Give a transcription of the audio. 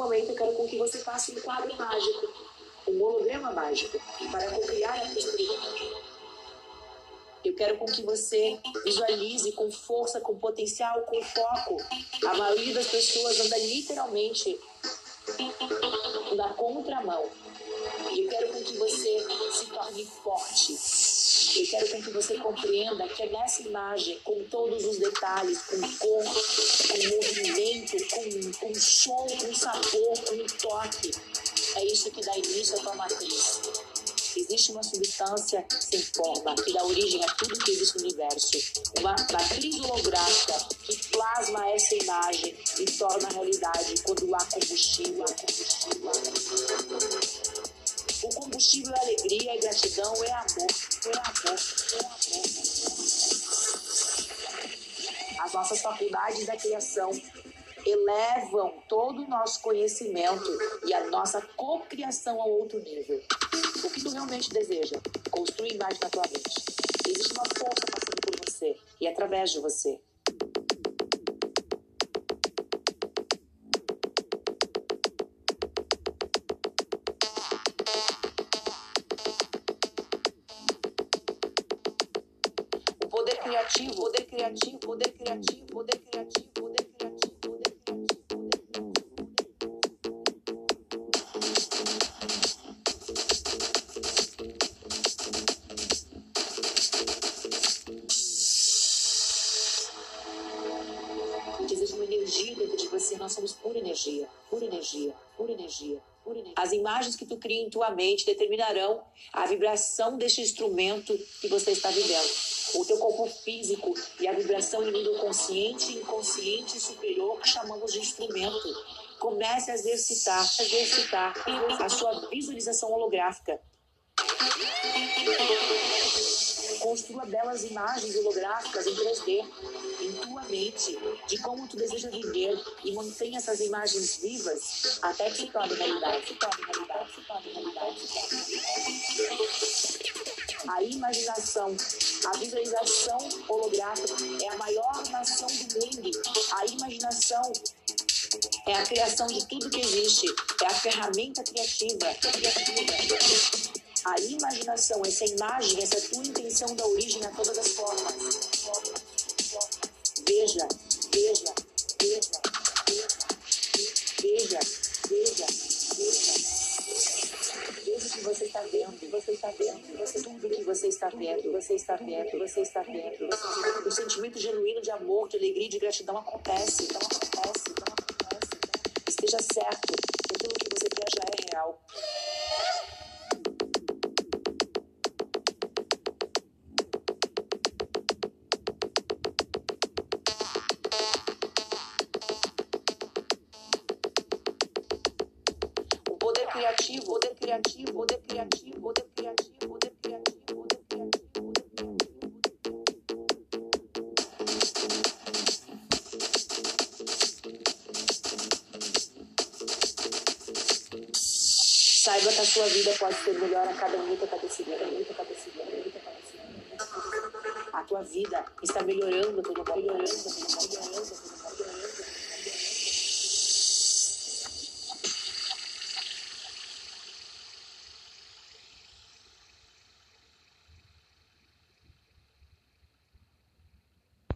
momento eu quero com que você faça um quadro mágico, um holograma mágico, para cocriar a prosperidade. Eu quero com que você visualize com força, com potencial, com foco. A maioria das pessoas anda literalmente na contramão. Eu quero com que você se torne forte. Eu quero com que você compreenda que nessa imagem, com todos os detalhes, com cor, com movimento, com, com som, com sabor, com toque, é isso que dá início à tua matriz. Existe uma substância sem forma que dá origem a tudo que existe no universo. Uma matriz holográfica que plasma essa imagem e torna realidade quando há combustível. Combustível. Combustível é alegria, é gratidão, é amor. É amor, é amor. As nossas faculdades da criação elevam todo o nosso conhecimento e a nossa cocriação a outro nível. O que tu realmente deseja? Construir mais na tua mente. Existe uma força passando por você e através de você. Poder criativo, poder criativo, poder criativo, poder criativo, poder criativo. Existe uma energia dentro de você, nós somos pura energia, pura energia, pura energia, pura energia. As imagens que tu cria em tua mente determinarão a vibração deste instrumento que você está vivendo. O teu corpo físico e a vibração em nível consciente, inconsciente e superior que chamamos de instrumento. Comece a exercitar, a exercitar a sua visualização holográfica. Construa belas imagens holográficas em 3D em tua mente de como tu deseja viver e mantenha essas imagens vivas até que torne realidade. A imaginação, a visualização holográfica é a maior nação do mundo. A imaginação é a criação de tudo que existe, é a ferramenta criativa. criativa. A imaginação, essa imagem, essa tua intenção da origem a todas as formas. Veja, veja, veja, veja, veja, veja. Veja o que você está vendo, você está vendo, você, tudo que você está vendo, você está vendo, você está vendo. O sentimento genuíno de amor, de alegria de gratidão acontece, então acontece, então acontece. Esteja certo, criativo, poder criativo, poder criativo, poder criativo, poder criativo, poder criativo, poder criativo. Saiba que a sua vida pode ser melhor a cada minuto, segundo, a cada minuto, a minuto, a segundo. A tua vida está melhorando todo melhorando todo momento.